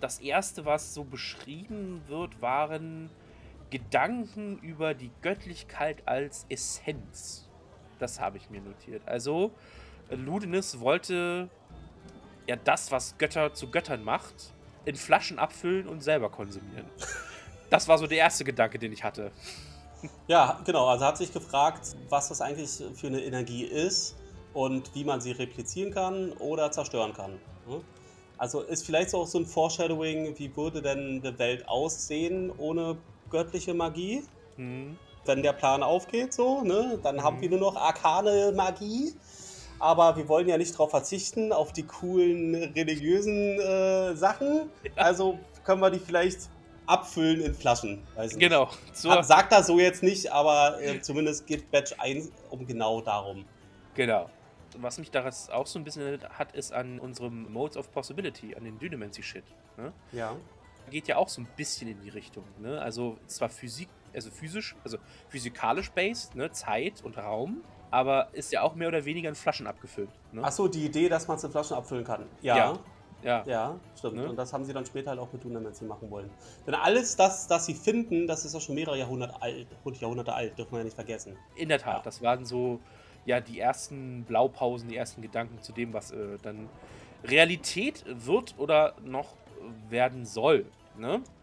Das erste, was so beschrieben wird, waren Gedanken über die Göttlichkeit als Essenz. Das habe ich mir notiert. Also, Ludinus wollte ja das, was Götter zu Göttern macht, in Flaschen abfüllen und selber konsumieren. Das war so der erste Gedanke, den ich hatte. Ja, genau. Also hat sich gefragt, was das eigentlich für eine Energie ist und wie man sie replizieren kann oder zerstören kann. ne? Also ist vielleicht so auch so ein Foreshadowing, wie würde denn eine Welt aussehen ohne göttliche Magie? Hm. Wenn der Plan aufgeht, so, ne? Dann haben Mhm. wir nur noch arkane Magie. Aber wir wollen ja nicht darauf verzichten, auf die coolen religiösen äh, Sachen. Also können wir die vielleicht abfüllen in Flaschen. Genau. So, Hat- Sagt er so jetzt nicht, aber äh, zumindest geht Batch 1 um genau darum. genau. Was mich daran auch so ein bisschen erinnert hat, ist an unserem Modes of Possibility, an den Dynamancy-Shit. Ne? Ja. Geht ja auch so ein bisschen in die Richtung. Ne? Also zwar Physik, also physisch, also physikalisch based, ne? Zeit und Raum, aber ist ja auch mehr oder weniger in Flaschen abgefüllt. Ne? Achso, die Idee, dass man es in Flaschen abfüllen kann. Ja. Ja. Ja, ja. stimmt. Ne? Und das haben sie dann später halt auch mit Dunamancy machen wollen. Denn alles das, das sie finden, das ist ja schon mehrere Jahrhunderte alt. Jahrhunderte alt, dürfen wir ja nicht vergessen. In der Tat, Ja. das waren so ja die ersten Blaupausen, die ersten Gedanken zu dem, was äh, dann Realität wird oder noch werden soll. Ne?